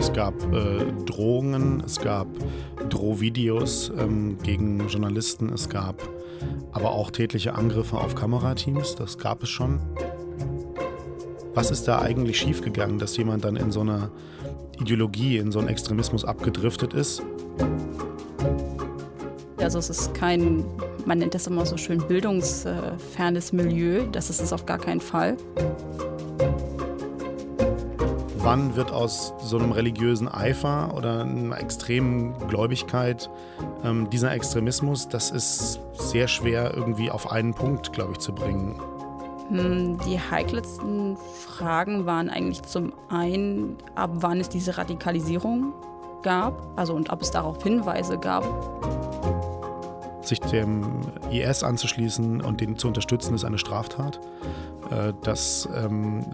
Es gab äh, Drohungen, es gab Drohvideos ähm, gegen Journalisten, es gab aber auch tätliche Angriffe auf Kamerateams, das gab es schon. Was ist da eigentlich schiefgegangen, dass jemand dann in so einer Ideologie, in so einen Extremismus abgedriftet ist? Also es ist kein, man nennt das immer so schön, bildungsfernes Milieu. Das ist es auf gar keinen Fall. Wann wird aus so einem religiösen Eifer oder einer extremen Gläubigkeit ähm, dieser Extremismus? Das ist sehr schwer irgendwie auf einen Punkt, glaube ich, zu bringen. Hm, die heikelsten Fragen waren eigentlich zum einen, ab wann es diese Radikalisierung gab, also und ob es darauf Hinweise gab. Sich dem IS anzuschließen und den zu unterstützen, ist eine Straftat. Äh, das ähm,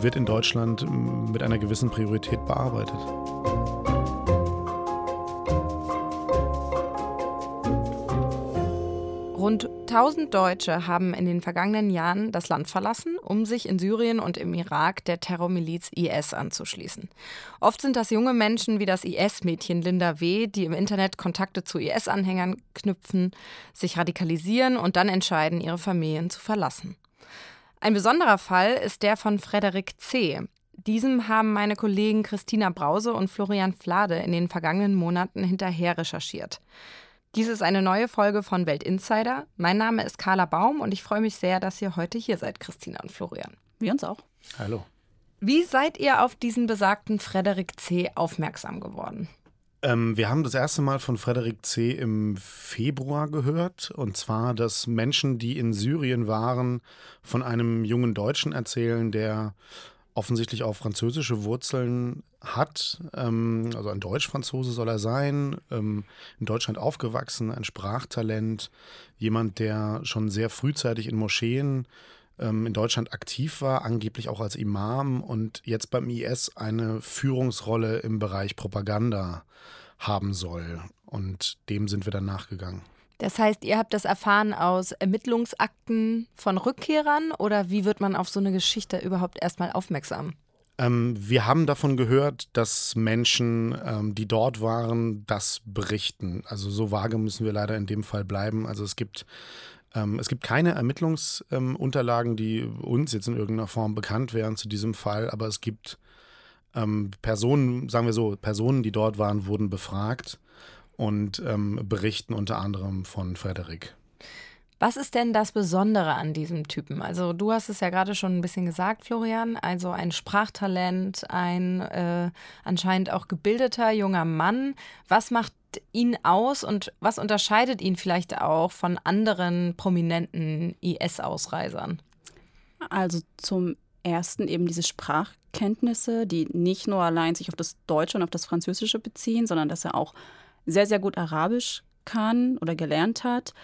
wird in Deutschland mit einer gewissen Priorität bearbeitet. Rund 1000 Deutsche haben in den vergangenen Jahren das Land verlassen, um sich in Syrien und im Irak der Terrormiliz IS anzuschließen. Oft sind das junge Menschen wie das IS-Mädchen Linda W., die im Internet Kontakte zu IS-Anhängern knüpfen, sich radikalisieren und dann entscheiden, ihre Familien zu verlassen. Ein besonderer Fall ist der von Frederik C. Diesem haben meine Kollegen Christina Brause und Florian Flade in den vergangenen Monaten hinterher recherchiert. Dies ist eine neue Folge von Welt Insider. Mein Name ist Carla Baum und ich freue mich sehr, dass ihr heute hier seid, Christina und Florian. Wir uns auch. Hallo. Wie seid ihr auf diesen besagten Frederik C. aufmerksam geworden? Ähm, wir haben das erste Mal von Frederik C. im Februar gehört. Und zwar, dass Menschen, die in Syrien waren, von einem jungen Deutschen erzählen, der offensichtlich auch französische Wurzeln hat. Ähm, also ein Deutsch-Franzose soll er sein, ähm, in Deutschland aufgewachsen, ein Sprachtalent, jemand, der schon sehr frühzeitig in Moscheen ähm, in Deutschland aktiv war, angeblich auch als Imam und jetzt beim IS eine Führungsrolle im Bereich Propaganda haben soll. Und dem sind wir dann nachgegangen. Das heißt, ihr habt das erfahren aus Ermittlungsakten von Rückkehrern oder wie wird man auf so eine Geschichte überhaupt erstmal aufmerksam? Ähm, wir haben davon gehört, dass Menschen, ähm, die dort waren, das berichten. Also so vage müssen wir leider in dem Fall bleiben. Also es gibt, ähm, es gibt keine Ermittlungsunterlagen, ähm, die uns jetzt in irgendeiner Form bekannt wären zu diesem Fall, aber es gibt ähm, Personen, sagen wir so, Personen, die dort waren, wurden befragt und ähm, berichten unter anderem von Frederik. Was ist denn das Besondere an diesem Typen? Also du hast es ja gerade schon ein bisschen gesagt, Florian. Also ein Sprachtalent, ein äh, anscheinend auch gebildeter junger Mann. Was macht ihn aus und was unterscheidet ihn vielleicht auch von anderen prominenten IS-Ausreisern? Also zum ersten eben diese Sprachkenntnisse, die nicht nur allein sich auf das Deutsche und auf das Französische beziehen, sondern dass er auch sehr, sehr gut Arabisch kann oder gelernt hat,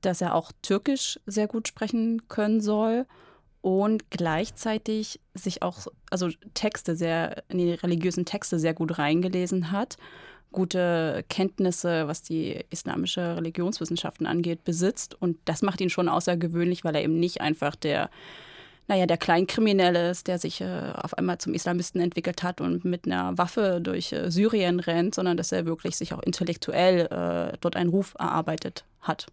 dass er auch Türkisch sehr gut sprechen können soll und gleichzeitig sich auch, also Texte sehr, in die religiösen Texte sehr gut reingelesen hat, gute Kenntnisse, was die islamische Religionswissenschaften angeht, besitzt. Und das macht ihn schon außergewöhnlich, weil er eben nicht einfach der naja, der Kleinkriminelle ist, der sich äh, auf einmal zum Islamisten entwickelt hat und mit einer Waffe durch äh, Syrien rennt, sondern dass er wirklich sich auch intellektuell äh, dort einen Ruf erarbeitet hat.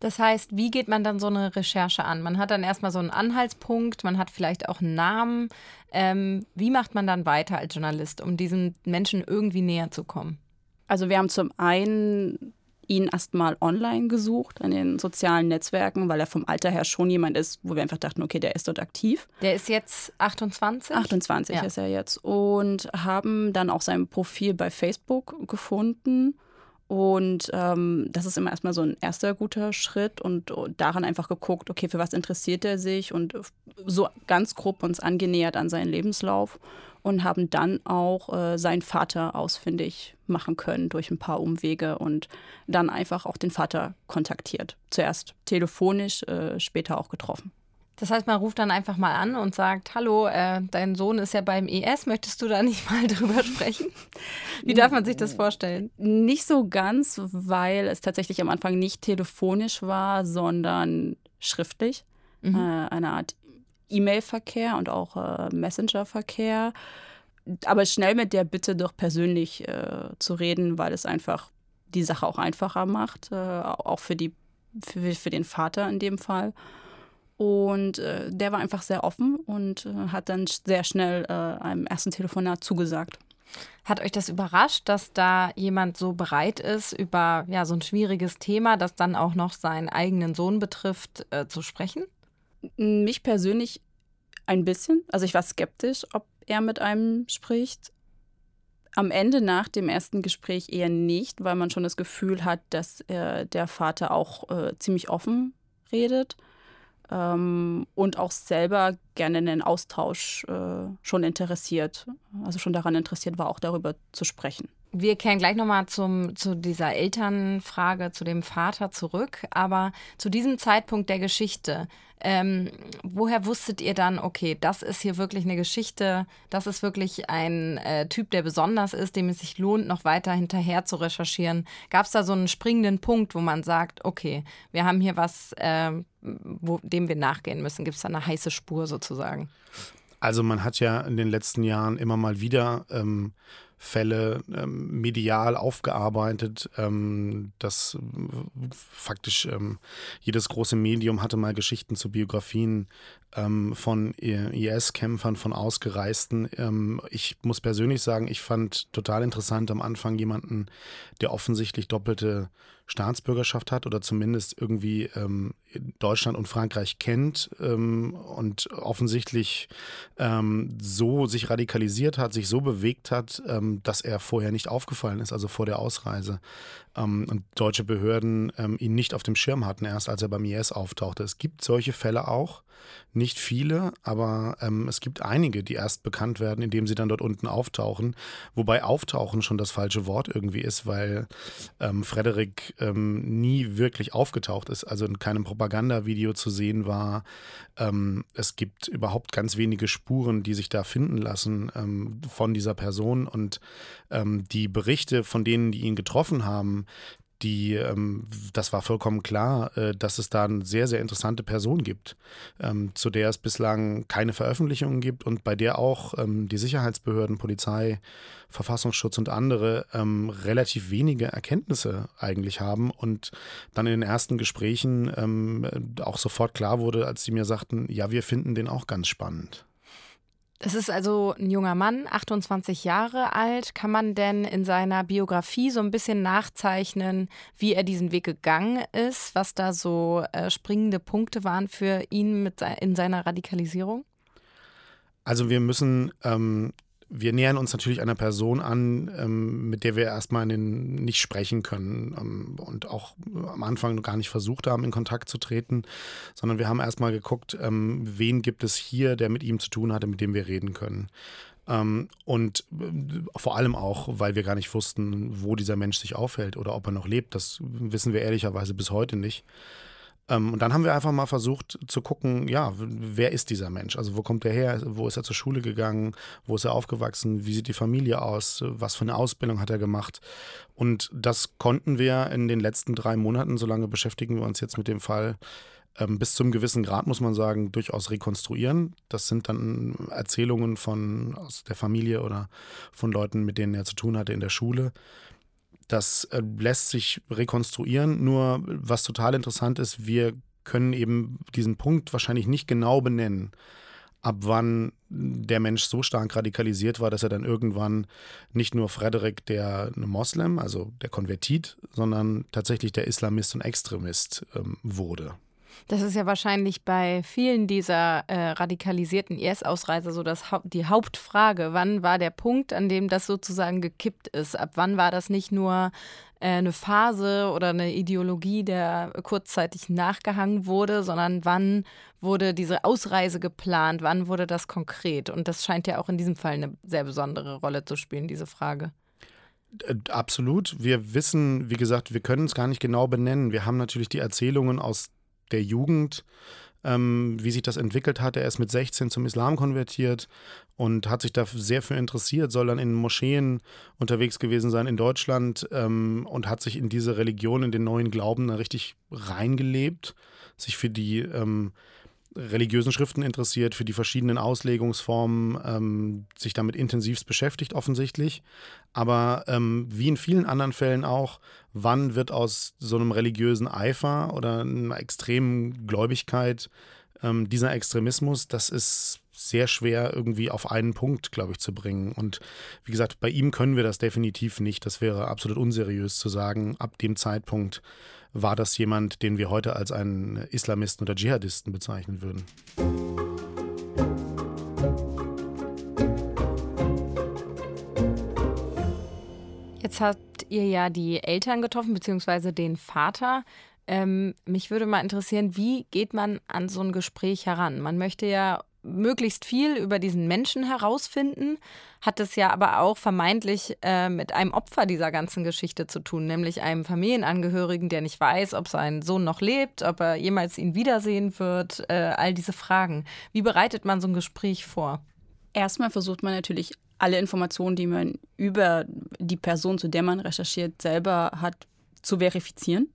Das heißt, wie geht man dann so eine Recherche an? Man hat dann erstmal so einen Anhaltspunkt, man hat vielleicht auch einen Namen. Ähm, wie macht man dann weiter als Journalist, um diesen Menschen irgendwie näher zu kommen? Also wir haben zum einen ihn erstmal online gesucht, an den sozialen Netzwerken, weil er vom Alter her schon jemand ist, wo wir einfach dachten, okay, der ist dort aktiv. Der ist jetzt 28? 28 ja. ist er jetzt. Und haben dann auch sein Profil bei Facebook gefunden. Und ähm, das ist immer erstmal so ein erster guter Schritt und daran einfach geguckt, okay, für was interessiert er sich und so ganz grob uns angenähert an seinen Lebenslauf und haben dann auch äh, seinen Vater ausfindig machen können durch ein paar Umwege und dann einfach auch den Vater kontaktiert. Zuerst telefonisch, äh, später auch getroffen. Das heißt, man ruft dann einfach mal an und sagt, hallo, äh, dein Sohn ist ja beim ES, möchtest du da nicht mal drüber sprechen? Wie darf man sich das vorstellen? Nicht so ganz, weil es tatsächlich am Anfang nicht telefonisch war, sondern schriftlich. Mhm. Äh, eine Art E-Mail-Verkehr und auch äh, Messenger-Verkehr. aber schnell mit der Bitte doch persönlich äh, zu reden, weil es einfach die Sache auch einfacher macht, äh, auch für, die, für, für den Vater in dem Fall. Und äh, der war einfach sehr offen und äh, hat dann sehr schnell äh, einem ersten Telefonat zugesagt. Hat euch das überrascht, dass da jemand so bereit ist, über ja, so ein schwieriges Thema, das dann auch noch seinen eigenen Sohn betrifft, zu sprechen? Mich persönlich ein bisschen. Also ich war skeptisch, ob er mit einem spricht. Am Ende nach dem ersten Gespräch eher nicht, weil man schon das Gefühl hat, dass äh, der Vater auch äh, ziemlich offen redet ähm, und auch selber gerne in den Austausch äh, schon interessiert, also schon daran interessiert war, auch darüber zu sprechen. Wir kehren gleich nochmal zu dieser Elternfrage, zu dem Vater zurück. Aber zu diesem Zeitpunkt der Geschichte, ähm, woher wusstet ihr dann, okay, das ist hier wirklich eine Geschichte, das ist wirklich ein äh, Typ, der besonders ist, dem es sich lohnt, noch weiter hinterher zu recherchieren? Gab es da so einen springenden Punkt, wo man sagt, okay, wir haben hier was, äh, wo, dem wir nachgehen müssen? Gibt es da eine heiße Spur sozusagen? Also man hat ja in den letzten Jahren immer mal wieder ähm, Fälle ähm, medial aufgearbeitet. Ähm, das faktisch ähm, jedes große Medium hatte mal Geschichten zu Biografien ähm, von IS-Kämpfern, von Ausgereisten. Ähm, ich muss persönlich sagen, ich fand total interessant am Anfang jemanden, der offensichtlich doppelte Staatsbürgerschaft hat oder zumindest irgendwie ähm, Deutschland und Frankreich kennt ähm, und offensichtlich ähm, so sich radikalisiert hat, sich so bewegt hat, ähm, dass er vorher nicht aufgefallen ist, also vor der Ausreise. Ähm, und deutsche Behörden ähm, ihn nicht auf dem Schirm hatten, erst als er beim IS auftauchte. Es gibt solche Fälle auch. Nicht viele, aber ähm, es gibt einige, die erst bekannt werden, indem sie dann dort unten auftauchen. Wobei auftauchen schon das falsche Wort irgendwie ist, weil ähm, Frederik ähm, nie wirklich aufgetaucht ist, also in keinem Propagandavideo zu sehen war. Ähm, es gibt überhaupt ganz wenige Spuren, die sich da finden lassen ähm, von dieser Person. Und die Berichte von denen, die ihn getroffen haben, die, ähm, das war vollkommen klar, äh, dass es da eine sehr, sehr interessante Person gibt, ähm, zu der es bislang keine Veröffentlichungen gibt und bei der auch ähm, die Sicherheitsbehörden, Polizei, Verfassungsschutz und andere ähm, relativ wenige Erkenntnisse eigentlich haben und dann in den ersten Gesprächen ähm, auch sofort klar wurde, als sie mir sagten, ja, wir finden den auch ganz spannend. Es ist also ein junger Mann, 28 Jahre alt. Kann man denn in seiner Biografie so ein bisschen nachzeichnen, wie er diesen Weg gegangen ist, was da so äh, springende Punkte waren für ihn mit, in seiner Radikalisierung? Also wir müssen ähm, wir nähern uns natürlich einer Person an, ähm, mit der wir erstmal den, nicht sprechen können ähm, und auch am Anfang gar nicht versucht haben, in Kontakt zu treten, sondern wir haben erstmal geguckt, ähm, wen gibt es hier, der mit ihm zu tun hatte, mit dem wir reden können. Ähm, und äh, vor allem auch, weil wir gar nicht wussten, wo dieser Mensch sich aufhält oder ob er noch lebt. Das wissen wir ehrlicherweise bis heute nicht. Ähm, und dann haben wir einfach mal versucht zu gucken, ja, wer ist dieser Mensch? Also wo kommt er her? Wo ist er zur Schule gegangen? Wo ist er aufgewachsen? Wie sieht die Familie aus? Was für eine Ausbildung hat er gemacht? Und das konnten wir in den letzten drei Monaten, solange beschäftigen wir uns jetzt mit dem Fall, ähm, bis zum gewissen Grad, muss man sagen, durchaus rekonstruieren. Das sind dann Erzählungen von aus der Familie oder von Leuten, mit denen er zu tun hatte in der Schule. Das äh, lässt sich rekonstruieren, nur was total interessant ist, wir können eben diesen Punkt wahrscheinlich nicht genau benennen, ab wann der Mensch so stark radikalisiert war, dass er dann irgendwann nicht nur Frederik der Moslem, also der Konvertit, sondern tatsächlich der Islamist und Extremist ähm, wurde. Das ist ja wahrscheinlich bei vielen dieser äh, radikalisierten IS-Ausreiser so das die Hauptfrage. Wann war der Punkt, an dem das sozusagen gekippt ist? Ab wann war das nicht nur äh, eine Phase oder eine Ideologie, der kurzzeitig nachgehangen wurde, sondern wann wurde diese Ausreise geplant? Wann wurde das konkret? Und das scheint ja auch in diesem Fall eine sehr besondere Rolle zu spielen, diese Frage. Äh, absolut. Wir wissen, wie gesagt, wir können es gar nicht genau benennen. Wir haben natürlich die Erzählungen aus der Jugend, ähm, wie sich das entwickelt hat. Er ist mit 16 zum Islam konvertiert und hat sich da sehr für interessiert, soll dann in Moscheen unterwegs gewesen sein in Deutschland ähm, und hat sich in diese Religion, in den neuen Glauben richtig reingelebt, sich für die ähm, religiösen Schriften interessiert, für die verschiedenen Auslegungsformen, ähm, sich damit intensivst beschäftigt, offensichtlich. Aber ähm, wie in vielen anderen Fällen auch, wann wird aus so einem religiösen Eifer oder einer extremen Gläubigkeit ähm, dieser Extremismus, das ist sehr schwer irgendwie auf einen Punkt, glaube ich, zu bringen. Und wie gesagt, bei ihm können wir das definitiv nicht. Das wäre absolut unseriös zu sagen, ab dem Zeitpunkt war das jemand, den wir heute als einen Islamisten oder Dschihadisten bezeichnen würden. Jetzt habt ihr ja die Eltern getroffen, beziehungsweise den Vater. Ähm, mich würde mal interessieren, wie geht man an so ein Gespräch heran? Man möchte ja möglichst viel über diesen Menschen herausfinden, hat es ja aber auch vermeintlich äh, mit einem Opfer dieser ganzen Geschichte zu tun, nämlich einem Familienangehörigen, der nicht weiß, ob sein Sohn noch lebt, ob er jemals ihn wiedersehen wird, äh, all diese Fragen. Wie bereitet man so ein Gespräch vor? Erstmal versucht man natürlich alle Informationen, die man über die Person, zu der man recherchiert, selber hat, zu verifizieren.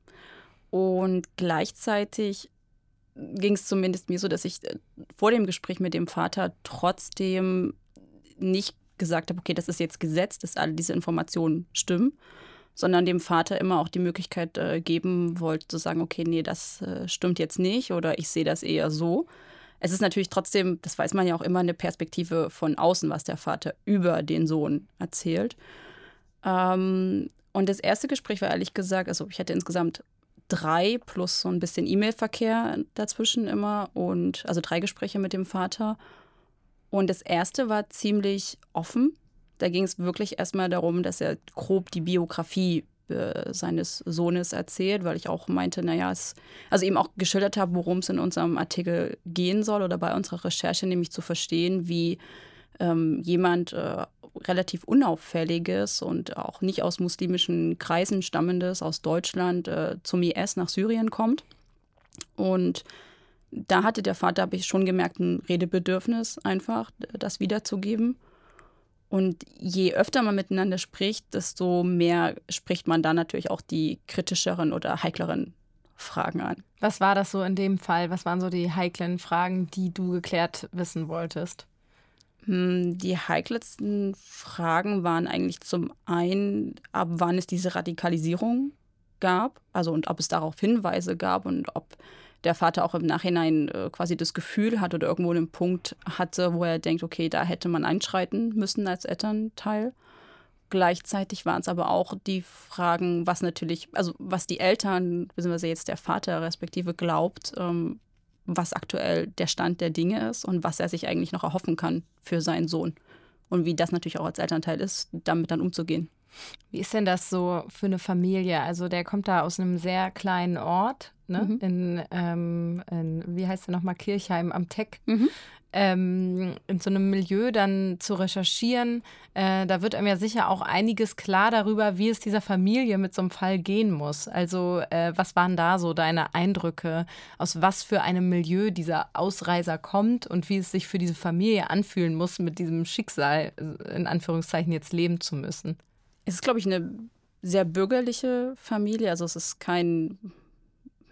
Und gleichzeitig ging es zumindest mir so, dass ich äh, vor dem Gespräch mit dem Vater trotzdem nicht gesagt habe, okay, das ist jetzt Gesetz, dass alle diese Informationen stimmen, sondern dem Vater immer auch die Möglichkeit äh, geben wollte, zu sagen, okay, nee, das äh, stimmt jetzt nicht oder ich sehe das eher so. Es ist natürlich trotzdem, das weiß man ja auch immer, eine Perspektive von außen, was der Vater über den Sohn erzählt. Ähm, und das erste Gespräch war ehrlich gesagt, also ich hatte insgesamt drei plus so ein bisschen E-Mail-Verkehr dazwischen immer und also drei Gespräche mit dem Vater. Und das erste war ziemlich offen. Da ging es wirklich erstmal darum, dass er grob die Biografie äh, seines Sohnes erzählt, weil ich auch meinte, naja, es, also eben auch geschildert habe, worum es in unserem Artikel gehen soll oder bei unserer Recherche, nämlich zu verstehen, wie ähm, jemand äh, relativ unauffälliges und auch nicht aus muslimischen Kreisen stammendes aus Deutschland äh, zum IS nach Syrien kommt. Und da hatte der Vater, habe ich schon gemerkt, ein Redebedürfnis einfach, das wiederzugeben. Und je öfter man miteinander spricht, desto mehr spricht man da natürlich auch die kritischeren oder heikleren Fragen an. Was war das so in dem Fall? Was waren so die heiklen Fragen, die du geklärt wissen wolltest? Hm, die heikelsten Fragen waren eigentlich zum einen, ab wann es diese Radikalisierung gab, also und ob es darauf Hinweise gab und ob der Vater auch im Nachhinein äh, quasi das Gefühl hat oder irgendwo einen Punkt hatte, wo er denkt, okay, da hätte man einschreiten müssen als Elternteil. Gleichzeitig waren es aber auch die Fragen, was natürlich, also was die Eltern, beziehungsweise jetzt der Vater respektive glaubt, ähm, was aktuell der Stand der Dinge ist und was er sich eigentlich noch erhoffen kann für seinen Sohn. Und wie das natürlich auch als Elternteil ist, damit dann umzugehen. Wie ist denn das so für eine Familie? Also der kommt da aus einem sehr kleinen Ort, ne? Mhm. In, ähm, in, wie heißt der nochmal, Kirchheim am Teck. Mhm ähm, in so einem Milieu dann zu recherchieren, äh, da wird einem ja sicher auch einiges klar darüber, wie es dieser Familie mit so einem Fall gehen muss. Also äh, was waren da so deine Eindrücke, aus was für einem Milieu dieser Ausreiser kommt und wie es sich für diese Familie anfühlen muss, mit diesem Schicksal äh, in Anführungszeichen jetzt leben zu müssen? Es ist, glaube ich, eine sehr bürgerliche Familie. Also es ist kein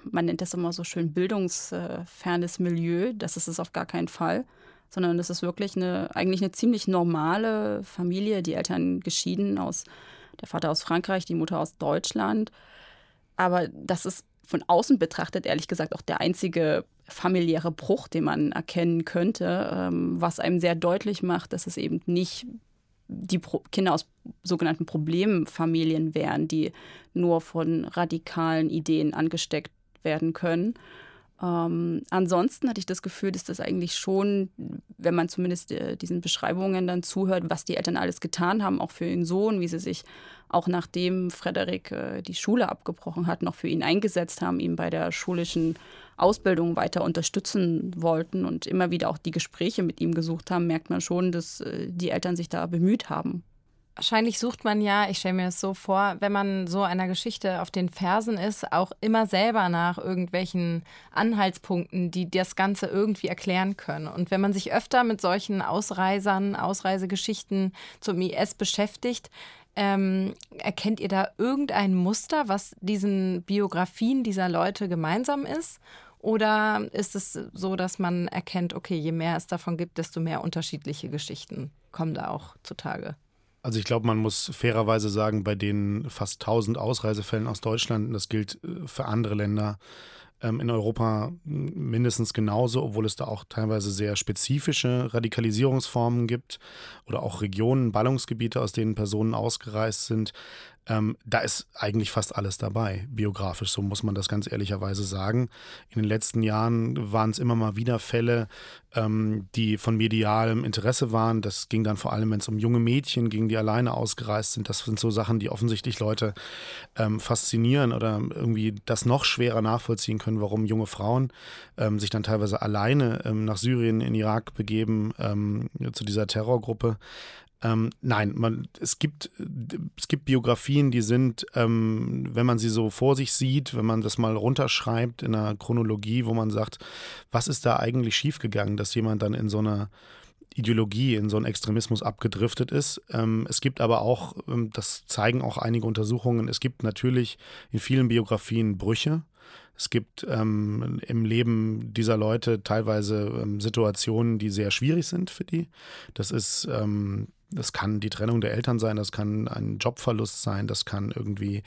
man nennt das immer so schön bildungsfernes Milieu. Das ist es auf gar keinen Fall, sondern das ist wirklich eine, eigentlich eine ziemlich normale Familie. Die Eltern geschieden aus, der Vater aus Frankreich, die Mutter aus Deutschland. Aber das ist von außen betrachtet, ehrlich gesagt, auch der einzige familiäre Bruch, den man erkennen könnte, ähm, was einem sehr deutlich macht, dass es eben nicht die Kinder aus sogenannten Problemfamilien wären, die nur von radikalen Ideen angesteckt werden können. Ähm, ansonsten hatte ich das Gefühl, dass das eigentlich schon, wenn man zumindest äh, diesen Beschreibungen dann zuhört, was die Eltern alles getan haben, auch für ihren Sohn, wie sie sich auch nachdem Frederik äh, die Schule abgebrochen hat, noch für ihn eingesetzt haben, ihn bei der schulischen Ausbildung weiter unterstützen wollten und immer wieder auch die Gespräche mit ihm gesucht haben, merkt man schon, dass äh, die Eltern sich da bemüht haben. Wahrscheinlich sucht man ja, ich stelle mir das so vor, wenn man so einer Geschichte auf den Fersen ist, auch immer selber nach irgendwelchen Anhaltspunkten, die das Ganze irgendwie erklären können. Und wenn man sich öfter mit solchen Ausreisern, Ausreisegeschichten zum IS beschäftigt, ähm, erkennt ihr da irgendein Muster, was diesen Biografien dieser Leute gemeinsam ist? Oder ist es so, dass man erkennt, okay, je mehr es davon gibt, desto mehr unterschiedliche Geschichten kommen da auch zutage? Also ich glaube, man muss fairerweise sagen, bei den fast 1000 Ausreisefällen aus Deutschland, das gilt äh, für andere Länder, ähm, in Europa mindestens genauso, obwohl es da auch teilweise sehr spezifische Radikalisierungsformen gibt oder auch Regionen, Ballungsgebiete, aus denen Personen ausgereist sind. Ähm, da ist eigentlich fast alles dabei, biografisch, so muss man das ganz ehrlicherweise sagen. In den letzten Jahren waren es immer mal wieder Fälle, ähm, die von medialem Interesse waren. Das ging dann vor allem, wenn es um junge Mädchen ging, die alleine ausgereist sind. Das sind so Sachen, die offensichtlich Leute ähm, faszinieren oder irgendwie das noch schwerer nachvollziehen können, warum junge Frauen ähm, sich dann teilweise alleine ähm, nach Syrien, in Irak begeben, ähm, zu dieser Terrorgruppe. Ähm, nein, man, es, gibt, es gibt Biografien, die sind, ähm, wenn man sie so vor sich sieht, wenn man das mal runterschreibt in einer Chronologie, wo man sagt, was ist da eigentlich schiefgegangen, dass jemand dann in so einer Ideologie, in so einen Extremismus abgedriftet ist. Ähm, es gibt aber auch, ähm, das zeigen auch einige Untersuchungen, es gibt natürlich in vielen Biografien Brüche. Es gibt ähm, im Leben dieser Leute teilweise ähm, Situationen, die sehr schwierig sind für die. Das ist ähm, das kann die Trennung der Eltern sein, das kann ein Jobverlust sein, das kann irgendwie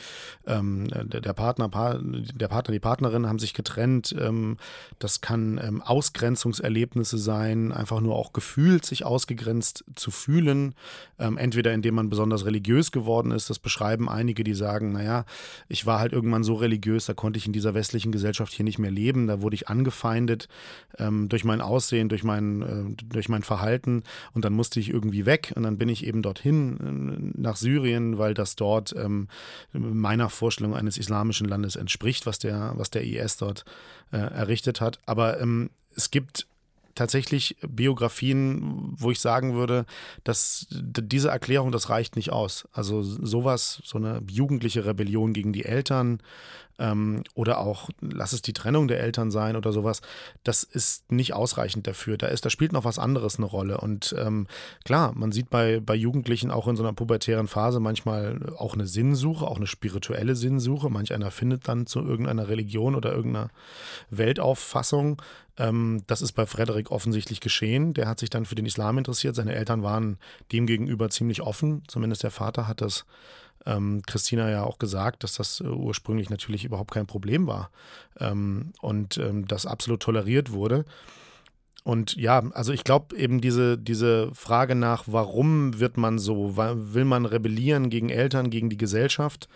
ähm, der Partner, der Partner, die Partnerin haben sich getrennt, ähm, das kann ähm, Ausgrenzungserlebnisse sein, einfach nur auch gefühlt sich ausgegrenzt zu fühlen, ähm, entweder indem man besonders religiös geworden ist, das beschreiben einige, die sagen, naja, ich war halt irgendwann so religiös, da konnte ich in dieser westlichen Gesellschaft hier nicht mehr leben, da wurde ich angefeindet ähm, durch mein Aussehen, durch mein, äh, durch mein Verhalten und dann musste ich irgendwie weg und dann dann bin ich eben dorthin äh, nach Syrien, weil das dort ähm, meiner Vorstellung eines islamischen Landes entspricht, was der, was der IS dort äh, errichtet hat. Aber ähm, es gibt tatsächlich Biografien, wo ich sagen würde, dass diese Erklärung, das reicht nicht aus. Also sowas, so eine jugendliche Rebellion gegen die Eltern, ähm, oder auch, lass es die Trennung der Eltern sein oder sowas, das ist nicht ausreichend dafür. Da, ist, da spielt noch was anderes eine Rolle. Und ähm, klar, man sieht bei, bei Jugendlichen auch in so einer pubertären Phase manchmal auch eine Sinnsuche, auch eine spirituelle Sinnsuche. Manch einer findet dann zu irgendeiner Religion oder irgendeiner Weltauffassung. Ähm, das ist bei Frederik offensichtlich geschehen. Der hat sich dann für den Islam interessiert. Seine Eltern waren demgegenüber ziemlich offen. Zumindest der Vater hat das ähm, Christina ja auch gesagt, dass das äh, ursprünglich natürlich überhaupt kein Problem war ähm, und ähm, das absolut toleriert wurde. Und ja, also ich glaube eben diese, diese Frage nach, warum wird man so, will man rebellieren gegen Eltern, gegen die Gesellschaft?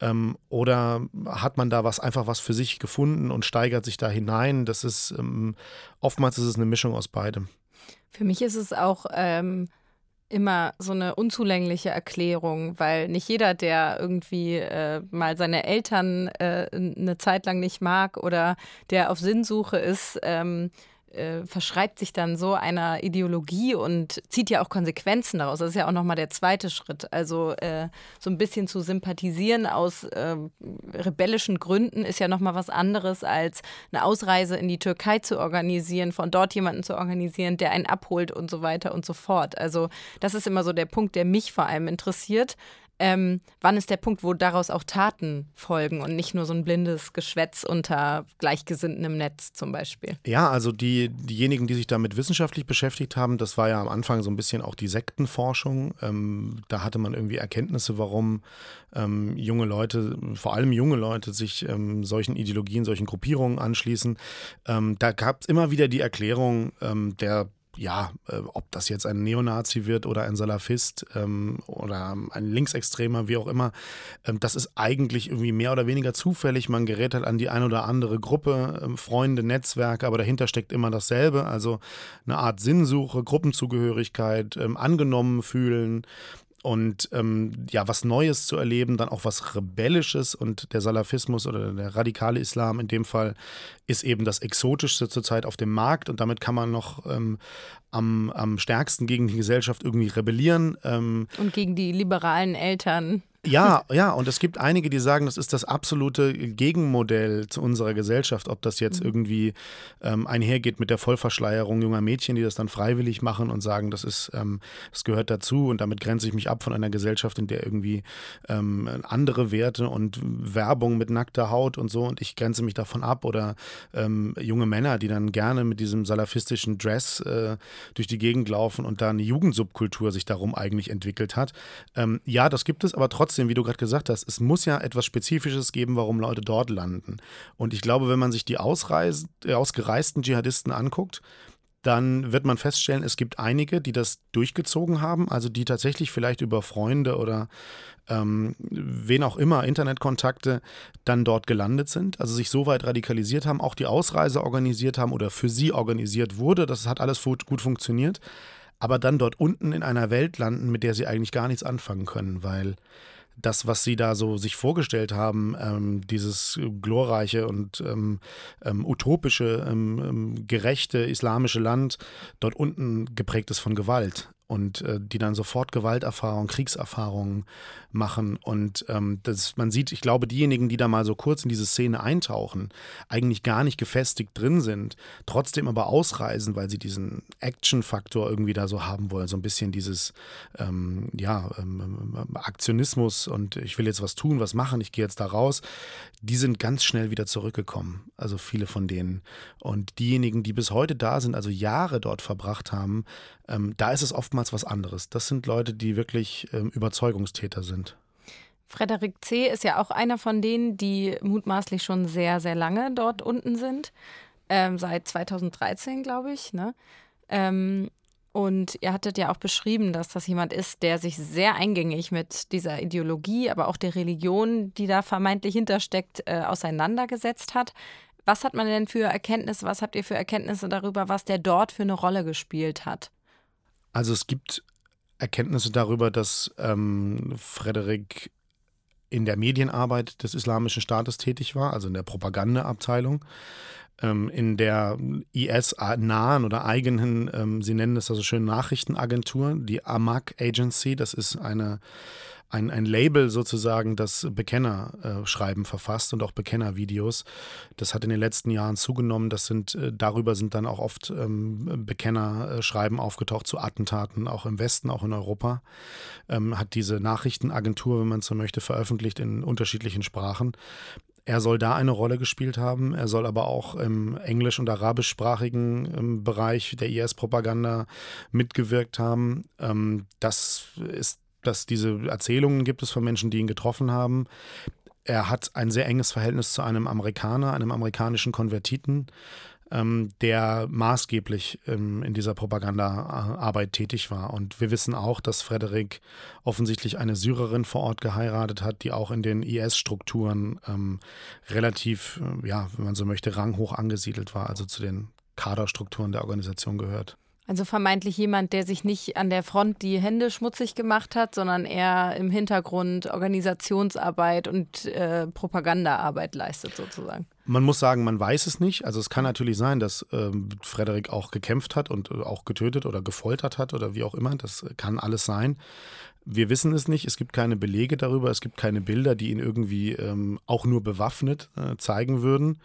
Ähm, oder hat man da was einfach was für sich gefunden und steigert sich da hinein? Das ist ähm, oftmals ist es eine Mischung aus beidem. Für mich ist es auch ähm, immer so eine unzulängliche Erklärung, weil nicht jeder, der irgendwie äh, mal seine Eltern äh, eine Zeit lang nicht mag oder der auf Sinnsuche ist, ähm, äh, verschreibt sich dann so einer Ideologie und zieht ja auch Konsequenzen daraus. Das ist ja auch nochmal der zweite Schritt. Also äh, so ein bisschen zu sympathisieren aus äh, rebellischen Gründen ist ja nochmal was anderes, als eine Ausreise in die Türkei zu organisieren, von dort jemanden zu organisieren, der einen abholt und so weiter und so fort. Also das ist immer so der Punkt, der mich vor allem interessiert ähm, wann ist der Punkt, wo daraus auch Taten folgen und nicht nur so ein blindes Geschwätz unter Gleichgesinnten im Netz zum Beispiel? Ja, also die, diejenigen, die sich damit wissenschaftlich beschäftigt haben, das war ja am Anfang so ein bisschen auch die Sektenforschung. Ähm, da hatte man irgendwie Erkenntnisse, warum ähm, junge Leute, vor allem junge Leute, sich ähm, solchen Ideologien, solchen Gruppierungen anschließen. Ähm, da gab es immer wieder die Erklärung ähm, der ja, äh, ob das jetzt ein Neonazi wird oder ein Salafist ähm, oder ein Linksextremer, wie auch immer, ähm, das ist eigentlich irgendwie mehr oder weniger zufällig. Man gerät halt an die eine oder andere Gruppe, ähm, Freunde, Netzwerke, aber dahinter steckt immer dasselbe. Also eine Art Sinnsuche, Gruppenzugehörigkeit, ähm, angenommen fühlen, und ähm, ja, was Neues zu erleben, dann auch was Rebellisches. Und der Salafismus oder der radikale Islam in dem Fall ist eben das Exotischste zurzeit auf dem Markt. Und damit kann man noch ähm, am, am stärksten gegen die Gesellschaft irgendwie rebellieren. Ähm, und gegen die liberalen Eltern Ja, ja, und es gibt einige, die sagen, das ist das absolute Gegenmodell zu unserer Gesellschaft, ob das jetzt mhm. irgendwie ähm, einhergeht mit der Vollverschleierung junger Mädchen, die das dann freiwillig machen und sagen, das ist, ähm, das gehört dazu und damit grenze ich mich ab von einer Gesellschaft, in der irgendwie ähm, andere Werte und Werbung mit nackter Haut und so und ich grenze mich davon ab oder ähm, junge Männer, die dann gerne mit diesem salafistischen Dress äh, durch die Gegend laufen und da eine Jugendsubkultur sich darum eigentlich entwickelt hat. Ähm, ja, das gibt es, aber trotzdem, wie du gerade gesagt hast, es muss ja etwas Spezifisches geben, warum Leute dort landen. Und ich glaube, wenn man sich die Ausreise, äh, ausgereisten Dschihadisten anguckt, dann wird man feststellen, es gibt einige, die das durchgezogen haben, also die tatsächlich vielleicht über Freunde oder ähm, wen auch immer, Internetkontakte, dann dort gelandet sind, also sich so weit radikalisiert haben, auch die Ausreise organisiert haben oder für sie organisiert wurde. Das hat alles gut funktioniert, aber dann dort unten in einer Welt landen, mit der sie eigentlich gar nichts anfangen können, weil das, was sie da so sich vorgestellt haben, ähm, dieses glorreiche und ähm, ähm, utopische, ähm, ähm, gerechte islamische Land, dort unten geprägt ist von Gewalt und äh, die dann sofort Gewalterfahrungen, Kriegserfahrungen machen. Und ähm, das, man sieht, ich glaube, diejenigen, die da mal so kurz in diese Szene eintauchen, eigentlich gar nicht gefestigt drin sind, trotzdem aber ausreisen, weil sie diesen Action-Faktor irgendwie da so haben wollen. So ein bisschen dieses ähm, ja, ähm, ähm, Aktionismus und ich will jetzt was tun, was machen, ich gehe jetzt da raus. Die sind ganz schnell wieder zurückgekommen. Also viele von denen. Und diejenigen, die bis heute da sind, also Jahre dort verbracht haben, ähm, da ist es oftmals was anderes. Das sind Leute, die wirklich ähm, Überzeugungstäter sind. Frederik C. ist ja auch einer von denen, die mutmaßlich schon sehr, sehr lange dort unten sind. Ähm, seit 2013, glaube ich. Ne? Ähm, und ihr hattet ja auch beschrieben, dass das jemand ist, der sich sehr eingängig mit dieser Ideologie, aber auch der Religion, die da vermeintlich hintersteckt, äh, auseinandergesetzt hat. Was hat man denn für Erkenntnisse, was habt ihr für Erkenntnisse darüber, was der dort für eine Rolle gespielt hat? Also es gibt Erkenntnisse darüber, dass ähm, Frederik in der Medienarbeit des Islamischen Staates tätig war, also in der Propagandaabteilung, ähm, in der IS-nahen oder eigenen, ähm, sie nennen es also schön Nachrichtenagentur, die Amak Agency, das ist eine ein, ein Label sozusagen, das Bekennerschreiben äh, verfasst und auch Bekennervideos. Das hat in den letzten Jahren zugenommen. Das sind, äh, darüber sind dann auch oft ähm, Bekennerschreiben aufgetaucht zu Attentaten, auch im Westen, auch in Europa. Ähm, hat diese Nachrichtenagentur, wenn man so möchte, veröffentlicht in unterschiedlichen Sprachen. Er soll da eine Rolle gespielt haben. Er soll aber auch im englisch- und arabischsprachigen ähm, Bereich der IS-Propaganda mitgewirkt haben. Ähm, das ist dass diese Erzählungen gibt es von Menschen, die ihn getroffen haben. Er hat ein sehr enges Verhältnis zu einem Amerikaner, einem amerikanischen Konvertiten, ähm, der maßgeblich ähm, in dieser Propagandaarbeit tätig war. Und wir wissen auch, dass Frederik offensichtlich eine Syrerin vor Ort geheiratet hat, die auch in den IS-Strukturen ähm, relativ, äh, ja, wenn man so möchte, ranghoch angesiedelt war, also zu den Kaderstrukturen der Organisation gehört. Also vermeintlich jemand, der sich nicht an der Front die Hände schmutzig gemacht hat, sondern eher im Hintergrund Organisationsarbeit und äh, Propagandaarbeit leistet sozusagen. Man muss sagen, man weiß es nicht. Also es kann natürlich sein, dass ähm, Frederik auch gekämpft hat und äh, auch getötet oder gefoltert hat oder wie auch immer. Das kann alles sein. Wir wissen es nicht. Es gibt keine Belege darüber. Es gibt keine Bilder, die ihn irgendwie ähm, auch nur bewaffnet äh, zeigen würden.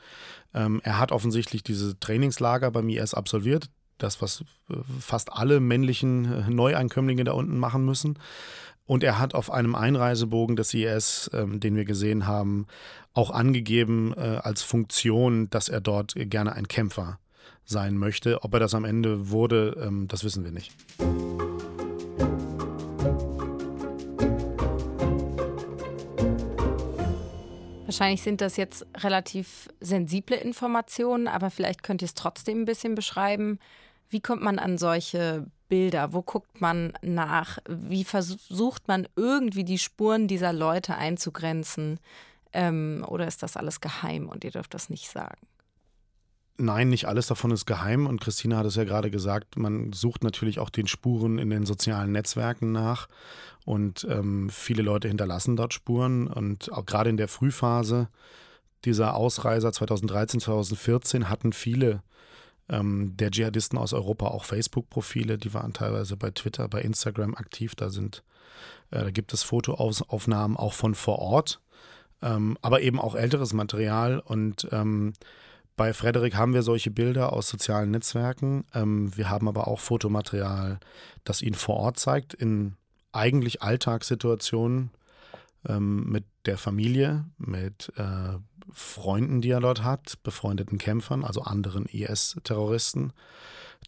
Ähm, er hat offensichtlich diese Trainingslager beim IS absolviert das, was äh, fast alle männlichen äh, Neuankömmlinge da unten machen müssen. Und er hat auf einem Einreisebogen des IS, ähm, den wir gesehen haben, auch angegeben äh, als Funktion, dass er dort gerne ein Kämpfer sein möchte. Ob er das am Ende wurde, ähm, das wissen wir nicht. Wahrscheinlich sind das jetzt relativ sensible Informationen, aber vielleicht könnt ihr es trotzdem ein bisschen beschreiben. Wie kommt man an solche Bilder? Wo guckt man nach? Wie versucht man irgendwie die Spuren dieser Leute einzugrenzen? Ähm, oder ist das alles geheim und ihr dürft das nicht sagen? Nein, nicht alles davon ist geheim. Und Christina hat es ja gerade gesagt, man sucht natürlich auch den Spuren in den sozialen Netzwerken nach. Und ähm, viele Leute hinterlassen dort Spuren. Und auch gerade in der Frühphase dieser Ausreiser 2013, 2014 hatten viele ähm, der Dschihadisten aus Europa auch Facebook-Profile, die waren teilweise bei Twitter, bei Instagram aktiv. Da sind, äh, da gibt es Fotoaufnahmen auch von vor Ort, ähm, aber eben auch älteres Material und ähm, bei Frederik haben wir solche Bilder aus sozialen Netzwerken. Ähm, wir haben aber auch Fotomaterial, das ihn vor Ort zeigt, in eigentlich Alltagssituationen ähm, mit der Familie, mit äh, Freunden, die er dort hat, befreundeten Kämpfern, also anderen IS-Terroristen,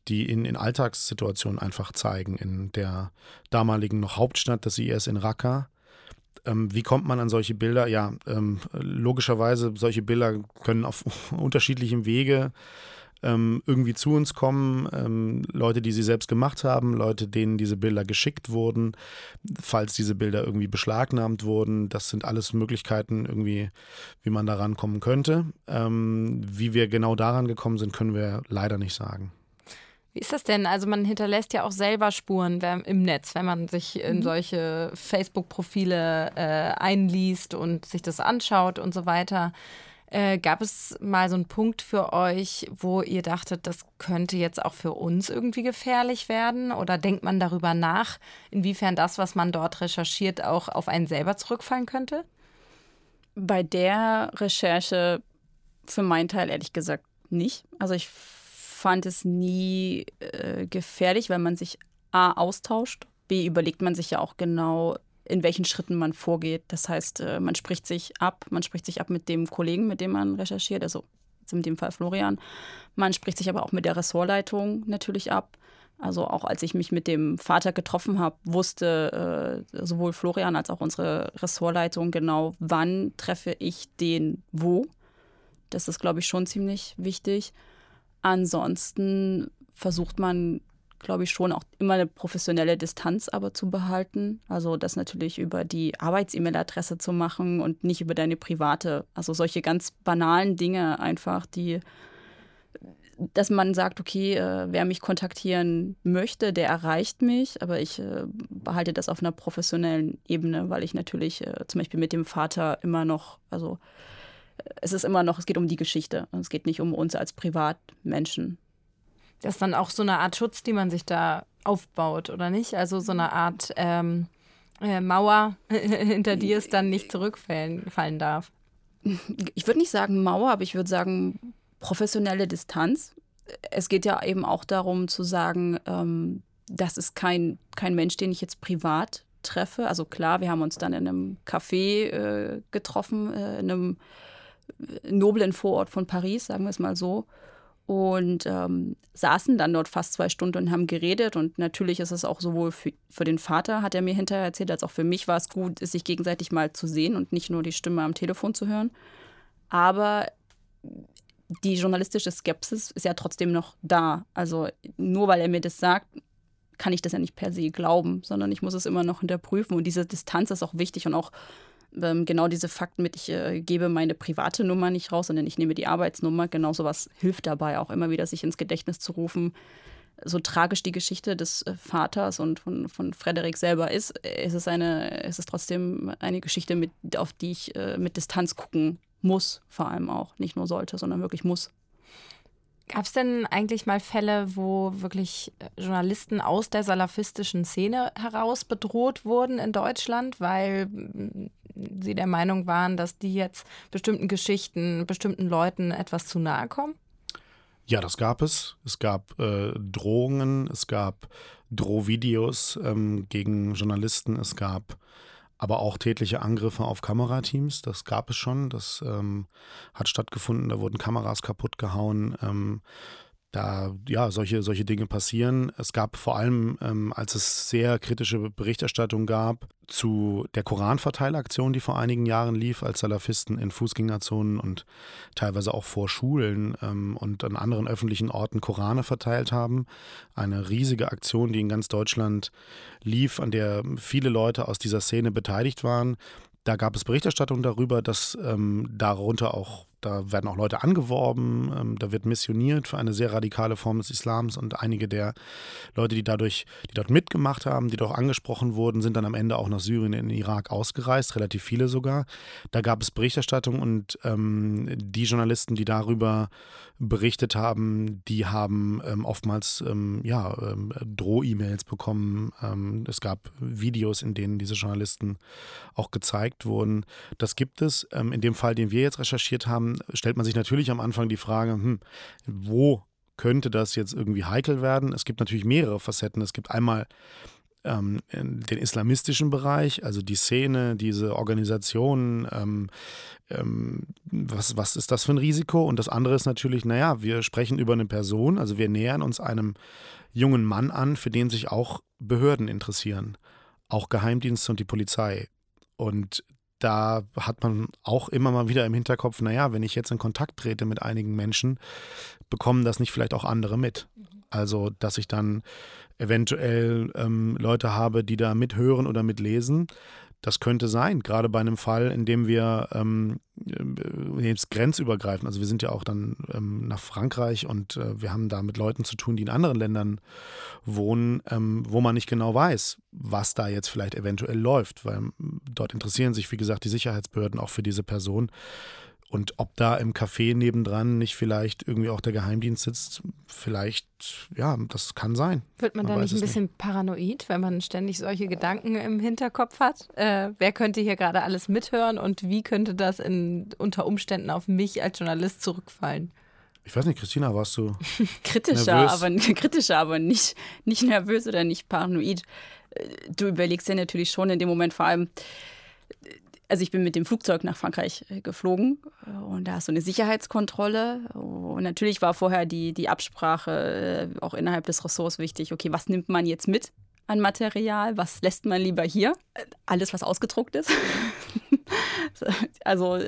die ihn in Alltagssituationen einfach zeigen. In der damaligen noch Hauptstadt des IS in Raqqa ähm, wie kommt man an solche Bilder? Ja, ähm, logischerweise, solche Bilder können auf unterschiedlichem Wege ähm, irgendwie zu uns kommen. Ähm, Leute, die sie selbst gemacht haben, Leute, denen diese Bilder geschickt wurden, falls diese Bilder irgendwie beschlagnahmt wurden. Das sind alles Möglichkeiten, irgendwie, wie man da rankommen könnte. Ähm, wie wir genau daran gekommen sind, können wir leider nicht sagen. Wie ist das denn? Also man hinterlässt ja auch selber Spuren im Netz, wenn man sich in mhm. solche Facebook-Profile äh, einliest und sich das anschaut und so weiter. Äh, gab es mal so einen Punkt für euch, wo ihr dachtet, das könnte jetzt auch für uns irgendwie gefährlich werden? Oder denkt man darüber nach, inwiefern das, was man dort recherchiert, auch auf einen selber zurückfallen könnte? Bei der Recherche für meinen Teil ehrlich gesagt nicht. Also ich fand es nie äh, gefährlich, weil man sich A austauscht, B überlegt man sich ja auch genau, in welchen Schritten man vorgeht. Das heißt, äh, man spricht sich ab, man spricht sich ab mit dem Kollegen, mit dem man recherchiert, also in dem Fall Florian. Man spricht sich aber auch mit der Ressortleitung natürlich ab. Also auch als ich mich mit dem Vater getroffen habe, wusste äh, sowohl Florian als auch unsere Ressortleitung genau, wann treffe ich den wo. Das ist, glaube ich, schon ziemlich wichtig. Ansonsten versucht man, glaube ich, schon auch immer eine professionelle Distanz aber zu behalten. Also das natürlich über die Arbeits-E-Mail-Adresse zu machen und nicht über deine private. Also solche ganz banalen Dinge einfach, die dass man sagt, okay, äh, wer mich kontaktieren möchte, der erreicht mich, aber ich äh, behalte das auf einer professionellen Ebene, weil ich natürlich äh, zum Beispiel mit dem Vater immer noch, also es ist immer noch, es geht um die Geschichte. Es geht nicht um uns als Privatmenschen. Das ist dann auch so eine Art Schutz, die man sich da aufbaut, oder nicht? Also so eine Art ähm, äh, Mauer, hinter die es dann nicht zurückfallen fallen darf. Ich würde nicht sagen Mauer, aber ich würde sagen professionelle Distanz. Es geht ja eben auch darum zu sagen, ähm, das ist kein, kein Mensch, den ich jetzt privat treffe. Also klar, wir haben uns dann in einem Café äh, getroffen, äh, in einem noblen Vorort von Paris, sagen wir es mal so. Und ähm, saßen dann dort fast zwei Stunden und haben geredet. Und natürlich ist es auch sowohl für, für den Vater, hat er mir hinterher erzählt, als auch für mich war es gut, sich gegenseitig mal zu sehen und nicht nur die Stimme am Telefon zu hören. Aber die journalistische Skepsis ist ja trotzdem noch da. Also nur weil er mir das sagt, kann ich das ja nicht per se glauben, sondern ich muss es immer noch hinterprüfen. Und diese Distanz ist auch wichtig und auch ähm, genau diese Fakten mit, ich äh, gebe meine private Nummer nicht raus, sondern ich nehme die Arbeitsnummer. Genau sowas hilft dabei auch immer wieder, sich ins Gedächtnis zu rufen. So tragisch die Geschichte des äh, Vaters und von, von Frederik selber ist, ist es, eine, ist es trotzdem eine Geschichte, mit, auf die ich äh, mit Distanz gucken muss, vor allem auch. Nicht nur sollte, sondern wirklich muss. Gab es denn eigentlich mal Fälle, wo wirklich äh, Journalisten aus der salafistischen Szene heraus bedroht wurden in Deutschland, weil mm, sie der Meinung waren, dass die jetzt bestimmten Geschichten, bestimmten Leuten etwas zu nahe kommen? Ja, das gab es. Es gab äh, Drohungen, es gab Drohvideos ähm, gegen Journalisten, es gab aber auch tätliche Angriffe auf Kamerateams. Das gab es schon. Das ähm, hat stattgefunden. Da wurden Kameras kaputt gehauen. Ähm, da ja solche solche Dinge passieren. Es gab vor allem, ähm, als es sehr kritische Berichterstattung gab zu der Koranverteilaktion, die vor einigen Jahren lief, als Salafisten in Fußgängerzonen und teilweise auch vor Schulen ähm, und an anderen öffentlichen Orten Korane verteilt haben. Eine riesige Aktion, die in ganz Deutschland lief, an der viele Leute aus dieser Szene beteiligt waren. Da gab es Berichterstattung darüber, dass ähm, darunter auch da werden auch Leute angeworben, ähm, da wird missioniert für eine sehr radikale Form des Islams und einige der Leute, die dadurch, die dort mitgemacht haben, die dort angesprochen wurden, sind dann am Ende auch nach Syrien in den Irak ausgereist, relativ viele sogar. Da gab es Berichterstattung und ähm, die Journalisten, die darüber berichtet haben, die haben ähm, oftmals ähm, ja, ähm, Droh-E-Mails bekommen. Ähm, es gab Videos, in denen diese Journalisten auch gezeigt wurden. Das gibt es. In dem Fall, den wir jetzt recherchiert haben, stellt man sich natürlich am Anfang die Frage, hm, wo könnte das jetzt irgendwie heikel werden? Es gibt natürlich mehrere Facetten. Es gibt einmal ähm, den islamistischen Bereich, also die Szene, diese Organisation, ähm, ähm, was, was ist das für ein Risiko? Und das andere ist natürlich, naja, wir sprechen über eine Person, also wir nähern uns einem jungen Mann an, für den sich auch Behörden interessieren, auch Geheimdienste und die Polizei. Und da hat man auch immer mal wieder im Hinterkopf, naja, wenn ich jetzt in Kontakt trete mit einigen Menschen, bekommen das nicht vielleicht auch andere mit. Also, dass ich dann eventuell ähm, Leute habe, die da mithören oder mitlesen. Das könnte sein, gerade bei einem Fall, in dem wir ähm, äh, jetzt grenzübergreifend, also wir sind ja auch dann ähm, nach Frankreich und äh, wir haben da mit Leuten zu tun, die in anderen Ländern wohnen, ähm, wo man nicht genau weiß, was da jetzt vielleicht eventuell läuft, weil dort interessieren sich, wie gesagt, die Sicherheitsbehörden auch für diese Person. Und ob da im Café nebendran nicht vielleicht irgendwie auch der Geheimdienst sitzt, vielleicht, ja, das kann sein. Wird man, man da nicht ein bisschen nicht. paranoid, wenn man ständig solche Gedanken im Hinterkopf hat? Äh, wer könnte hier gerade alles mithören und wie könnte das in, unter Umständen auf mich als Journalist zurückfallen? Ich weiß nicht, Christina, warst du kritischer, nervös? aber kritischer, aber nicht, nicht nervös oder nicht paranoid. Äh, du überlegst ja natürlich schon in dem Moment vor allem, also ich bin mit dem Flugzeug nach Frankreich äh, geflogen äh, und da hast du eine Sicherheitskontrolle. Und natürlich war vorher die, die Absprache äh, auch innerhalb des Ressorts wichtig. Okay, was nimmt man jetzt mit an Material? Was lässt man lieber hier? Alles, was ausgedruckt ist. also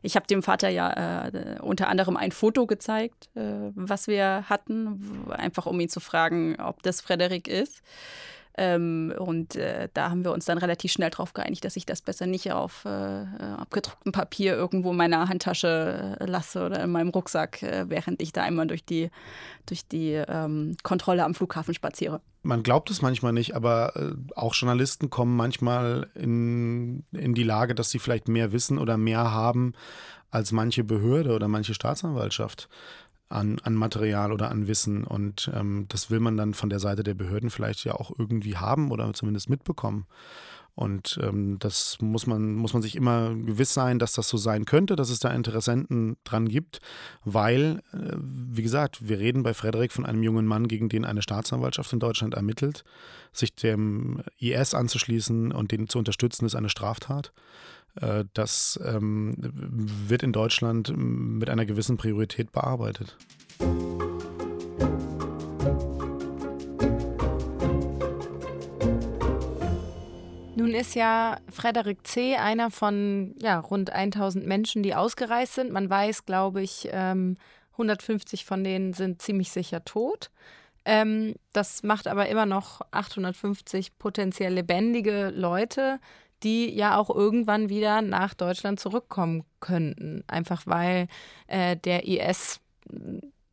ich habe dem Vater ja unter anderem ein Foto gezeigt, was wir hatten, einfach um ihn zu fragen, ob das Frederik ist. Ähm, und äh, da haben wir uns dann relativ schnell darauf geeinigt, dass ich das besser nicht auf äh, abgedrucktem Papier irgendwo in meiner Handtasche äh, lasse oder in meinem Rucksack, äh, während ich da einmal durch die, durch die ähm, Kontrolle am Flughafen spaziere. Man glaubt es manchmal nicht, aber äh, auch Journalisten kommen manchmal in, in die Lage, dass sie vielleicht mehr wissen oder mehr haben als manche Behörde oder manche Staatsanwaltschaft an, an Material oder an Wissen. Und ähm, das will man dann von der Seite der Behörden vielleicht ja auch irgendwie haben oder zumindest mitbekommen. Und ähm, das muss man, muss man sich immer gewiss sein, dass das so sein könnte, dass es da Interessenten dran gibt, weil, äh, wie gesagt, wir reden bei Frederik von einem jungen Mann, gegen den eine Staatsanwaltschaft in Deutschland ermittelt. Sich dem IS anzuschließen und den zu unterstützen, ist eine Straftat. Äh, das ähm, wird in Deutschland mit einer gewissen Priorität bearbeitet. Nun ist ja Frederik C. einer von ja, rund 1000 Menschen, die ausgereist sind. Man weiß, glaube ich, 150 ähm, von denen sind ziemlich sicher tot. Ähm, das macht aber immer noch 850 potenziell lebendige Leute, die ja auch irgendwann wieder nach Deutschland zurückkommen könnten. Einfach weil äh, der IS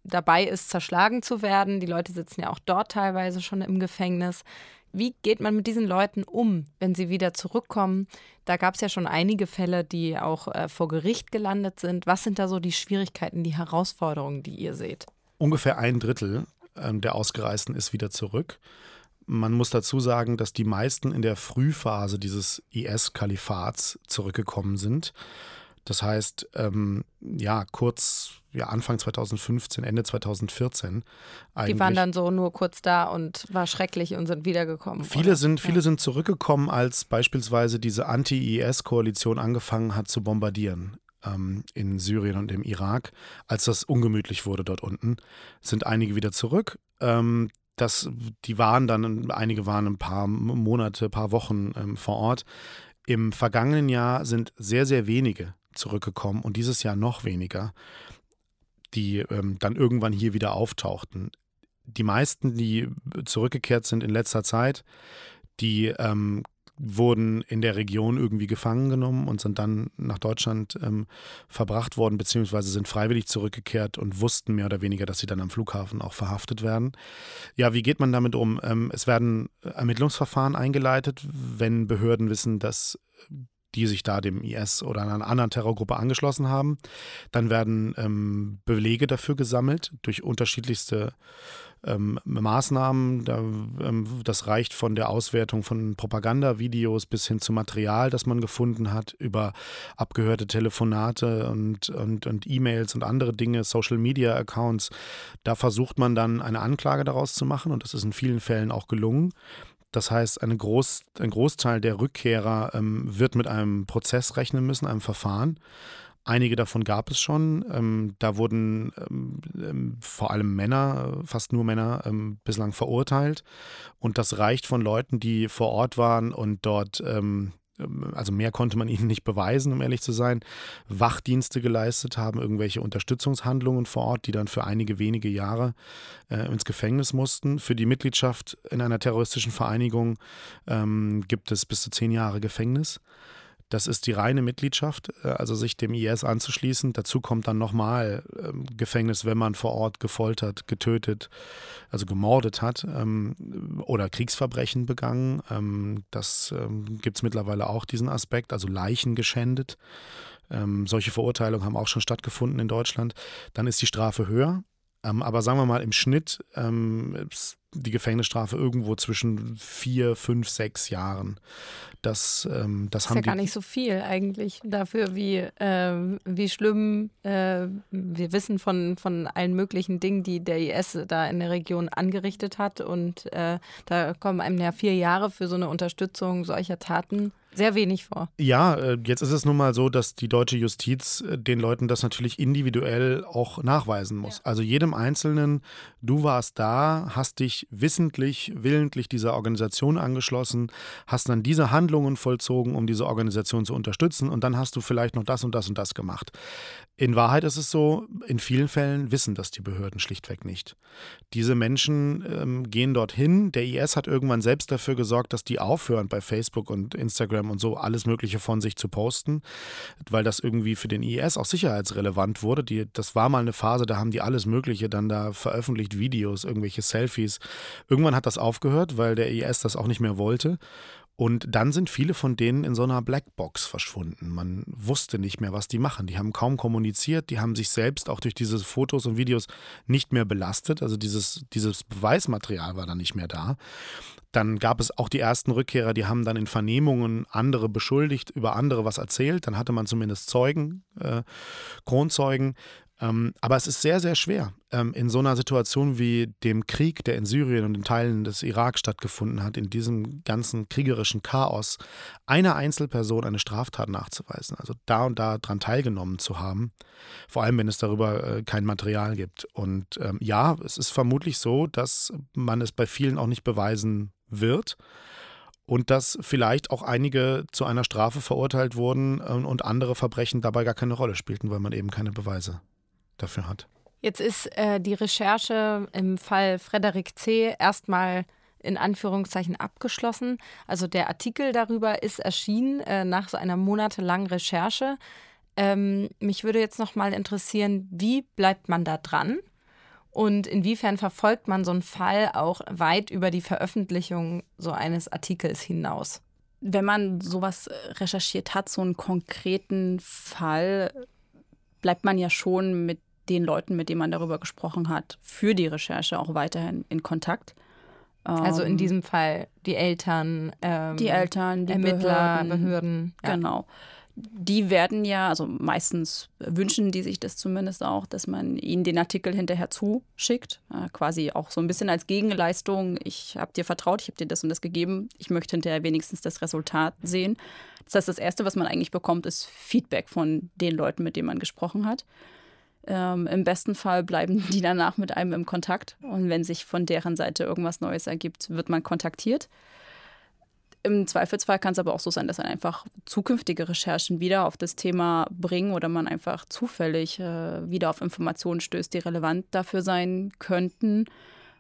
dabei ist, zerschlagen zu werden. Die Leute sitzen ja auch dort teilweise schon im Gefängnis. Wie geht man mit diesen Leuten um, wenn sie wieder zurückkommen? Da gab es ja schon einige Fälle, die auch äh, vor Gericht gelandet sind. Was sind da so die Schwierigkeiten, die Herausforderungen, die ihr seht? Ungefähr ein Drittel äh, der Ausgereisten ist wieder zurück. Man muss dazu sagen, dass die meisten in der Frühphase dieses IS-Kalifats zurückgekommen sind. Das heißt, ähm, ja, kurz, ja, Anfang 2015, Ende 2014. Eigentlich. Die waren dann so nur kurz da und war schrecklich und sind wiedergekommen. Viele, sind, viele ja. sind zurückgekommen, als beispielsweise diese Anti-IS-Koalition angefangen hat zu bombardieren ähm, in Syrien und im Irak. Als das ungemütlich wurde dort unten, sind einige wieder zurück. Ähm, das, die waren dann, einige waren ein paar Monate, ein paar Wochen ähm, vor Ort. Im vergangenen Jahr sind sehr, sehr wenige zurückgekommen und dieses Jahr noch weniger, die ähm, dann irgendwann hier wieder auftauchten. Die meisten, die zurückgekehrt sind in letzter Zeit, die ähm, wurden in der Region irgendwie gefangen genommen und sind dann nach Deutschland ähm, verbracht worden, beziehungsweise sind freiwillig zurückgekehrt und wussten mehr oder weniger, dass sie dann am Flughafen auch verhaftet werden. Ja, wie geht man damit um? Ähm, es werden Ermittlungsverfahren eingeleitet, wenn Behörden wissen, dass die sich da dem IS oder einer anderen Terrorgruppe angeschlossen haben. Dann werden ähm, Belege dafür gesammelt durch unterschiedlichste ähm, Maßnahmen. Da, ähm, das reicht von der Auswertung von Propagandavideos bis hin zu Material, das man gefunden hat, über abgehörte Telefonate und, und, und E-Mails und andere Dinge, Social-Media-Accounts. Da versucht man dann eine Anklage daraus zu machen und das ist in vielen Fällen auch gelungen. Das heißt, Groß, ein Großteil der Rückkehrer ähm, wird mit einem Prozess rechnen müssen, einem Verfahren. Einige davon gab es schon. Ähm, da wurden ähm, ähm vor allem Männer, fast nur Männer, ähm, bislang verurteilt. Und das reicht von Leuten, die vor Ort waren und dort ähm, also mehr konnte man ihnen nicht beweisen, um ehrlich zu sein, Wachdienste geleistet haben, irgendwelche Unterstützungshandlungen vor Ort, die dann für einige wenige Jahre äh, ins Gefängnis mussten. Für die Mitgliedschaft in einer terroristischen Vereinigung ähm, gibt es bis zu zehn Jahre Gefängnis. Das ist die reine Mitgliedschaft, äh, also sich dem IS anzuschließen. Dazu kommt dann nochmal ähm, Gefängnis, wenn man vor Ort gefoltert, getötet, also gemordet hat ähm, oder Kriegsverbrechen begangen. Ähm, das gibt es mittlerweile auch, diesen Aspekt, also Leichen geschändet. solche Verurteilungen haben auch schon stattgefunden in Deutschland. Dann ist die Strafe höher. Aber sagen wir mal, im Schnitt ist die Gefängnisstrafe irgendwo zwischen vier, fünf, sechs Jahren. Das, ähm, das, das ist ja gar nicht so viel eigentlich dafür, wie, äh, wie schlimm äh, wir wissen von, von allen möglichen Dingen, die der IS da in der Region angerichtet hat. Und äh, da kommen einem ja vier Jahre für so eine Unterstützung solcher Taten sehr wenig vor. Ja, äh, jetzt ist es nun mal so, dass die deutsche Justiz äh, den Leuten das natürlich individuell auch nachweisen muss. Ja. Also jedem Einzelnen, du warst da, hast dich wissentlich, willentlich dieser Organisation angeschlossen, hast dann diese Handlungen vollzogen, um diese Organisation zu unterstützen und dann hast du vielleicht noch das und das und das gemacht. In Wahrheit ist es so, in vielen Fällen wissen das die Behörden schlichtweg nicht. Diese Menschen ähm, gehen dorthin. Der IS hat irgendwann selbst dafür gesorgt, dass die aufhören, bei Facebook und Instagram und so alles Mögliche von sich zu posten, weil das irgendwie für den IS auch sicherheitsrelevant wurde. Die, das war mal eine Phase, da haben die alles Mögliche dann da veröffentlicht, Videos, irgendwelche Selfies. Irgendwann hat das aufgehört, weil der IS das auch nicht mehr wollte. Und dann sind viele von denen in so einer Blackbox verschwunden. Man wusste nicht mehr, was die machen. Die haben kaum kommuniziert, die haben sich selbst auch durch diese Fotos und Videos nicht mehr belastet. Also dieses, dieses Beweismaterial war dann nicht mehr da. Dann gab es auch die ersten Rückkehrer, die haben dann in Vernehmungen andere beschuldigt, über andere was erzählt. Dann hatte man zumindest Zeugen, äh, Kronzeugen. Ähm, aber es ist sehr, sehr schwer, ähm, in so einer Situation wie dem Krieg, der in Syrien und in Teilen des Irak stattgefunden hat, in diesem ganzen kriegerischen Chaos, einer Einzelperson eine Straftat nachzuweisen, also da und da dran teilgenommen zu haben, vor allem wenn es darüber äh, kein Material gibt. Und ähm, ja, es ist vermutlich so, dass man es bei vielen auch nicht beweisen wird und dass vielleicht auch einige zu einer Strafe verurteilt wurden äh, und andere Verbrechen dabei gar keine Rolle spielten, weil man eben keine Beweise dafür hat. Jetzt ist äh, die Recherche im Fall Frederik C. erstmal in Anführungszeichen abgeschlossen. Also der Artikel darüber ist erschienen äh, nach so einer monatelangen Recherche. Ähm, mich würde jetzt noch mal interessieren, wie bleibt man da dran? Und inwiefern verfolgt man so einen Fall auch weit über die Veröffentlichung so eines Artikels hinaus? Wenn man sowas recherchiert hat, so einen konkreten Fall, bleibt man ja schon mit den Leuten, mit denen man darüber gesprochen hat, für die Recherche auch weiterhin in Kontakt. Also in ähm, diesem Fall die Eltern, ähm, die Eltern, die Ermittler, Behörden, Behörden ja. genau. Die werden ja, also meistens wünschen die sich das zumindest auch, dass man ihnen den Artikel hinterher zuschickt, äh, quasi auch so ein bisschen als Gegenleistung. Ich habe dir vertraut, ich habe dir das und das gegeben. Ich möchte hinterher wenigstens das Resultat sehen. Das heißt, das Erste, was man eigentlich bekommt, ist Feedback von den Leuten, mit denen man gesprochen hat. Ähm, Im besten Fall bleiben die danach mit einem im Kontakt und wenn sich von deren Seite irgendwas Neues ergibt, wird man kontaktiert. Im Zweifelsfall kann es aber auch so sein, dass dann einfach zukünftige Recherchen wieder auf das Thema bringen oder man einfach zufällig äh, wieder auf Informationen stößt, die relevant dafür sein könnten.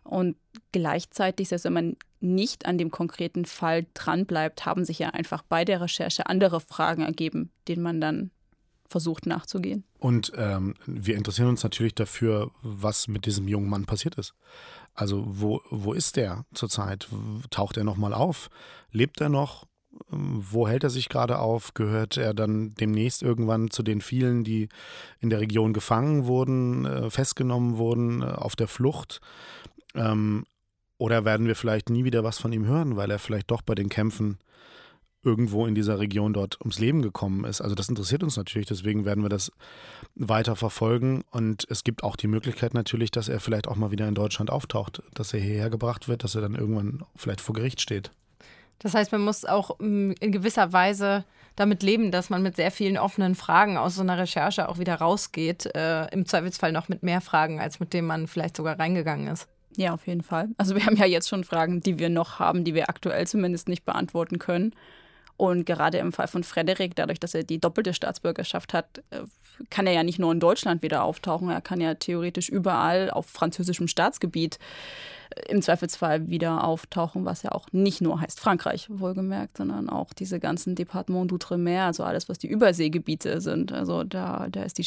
Und gleichzeitig, selbst wenn man nicht an dem konkreten Fall dranbleibt, haben sich ja einfach bei der Recherche andere Fragen ergeben, denen man dann versucht nachzugehen. Und ähm, wir interessieren uns natürlich dafür, was mit diesem jungen Mann passiert ist. Also wo, wo ist der zurzeit? Taucht er nochmal auf? Lebt er noch? Wo hält er sich gerade auf? Gehört er dann demnächst irgendwann zu den vielen, die in der Region gefangen wurden, äh, festgenommen wurden, äh, auf der Flucht? Ähm, oder werden wir vielleicht nie wieder was von ihm hören, weil er vielleicht doch bei den Kämpfen irgendwo in dieser Region dort ums Leben gekommen ist. Also das interessiert uns natürlich, deswegen werden wir das weiter verfolgen. Und es gibt auch die Möglichkeit natürlich, dass er vielleicht auch mal wieder in Deutschland auftaucht, dass er hierher gebracht wird, dass er dann irgendwann vielleicht vor Gericht steht. Das heißt, man muss auch mm, in gewisser Weise damit leben, dass man mit sehr vielen offenen Fragen aus so einer Recherche auch wieder rausgeht. Äh, Im Zweifelsfall noch mit mehr Fragen, als mit denen man vielleicht sogar reingegangen ist. Ja, auf jeden Fall. Also wir haben ja jetzt schon Fragen, die wir noch haben, die wir aktuell zumindest nicht beantworten können. Und gerade im Fall von Frederik, dadurch, dass er die doppelte Staatsbürgerschaft hat, äh, kann er ja nicht nur in Deutschland wieder auftauchen, er kann ja theoretisch überall auf französischem Staatsgebiet äh, im Zweifelsfall wieder auftauchen, was ja auch nicht nur heißt Frankreich, wohlgemerkt, sondern auch diese ganzen Departements d'Outre-mer, also alles, was die Überseegebiete sind. Also da, da ist die,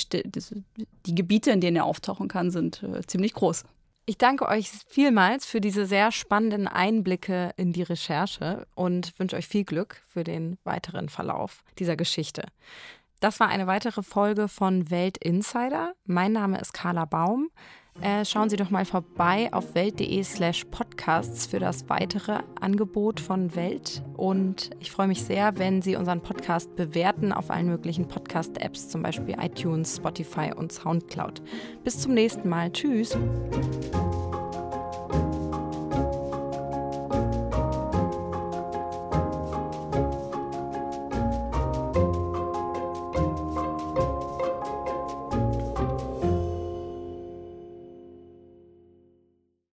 die Gebiete, in denen er auftauchen kann, sind äh, ziemlich groß. Ich danke euch vielmals für diese sehr spannenden Einblicke in die Recherche und wünsche euch viel Glück für den weiteren Verlauf dieser Geschichte. Das war eine weitere Folge von Welt Insider. Mein Name ist Carla Baum. Äh, schauen Sie doch mal vorbei auf welt.de/slash podcasts für das weitere Angebot von Welt. Und ich freue mich sehr, wenn Sie unseren Podcast bewerten auf allen möglichen Podcast-Apps, zum Beispiel iTunes, Spotify und Soundcloud. Bis zum nächsten Mal. Tschüss.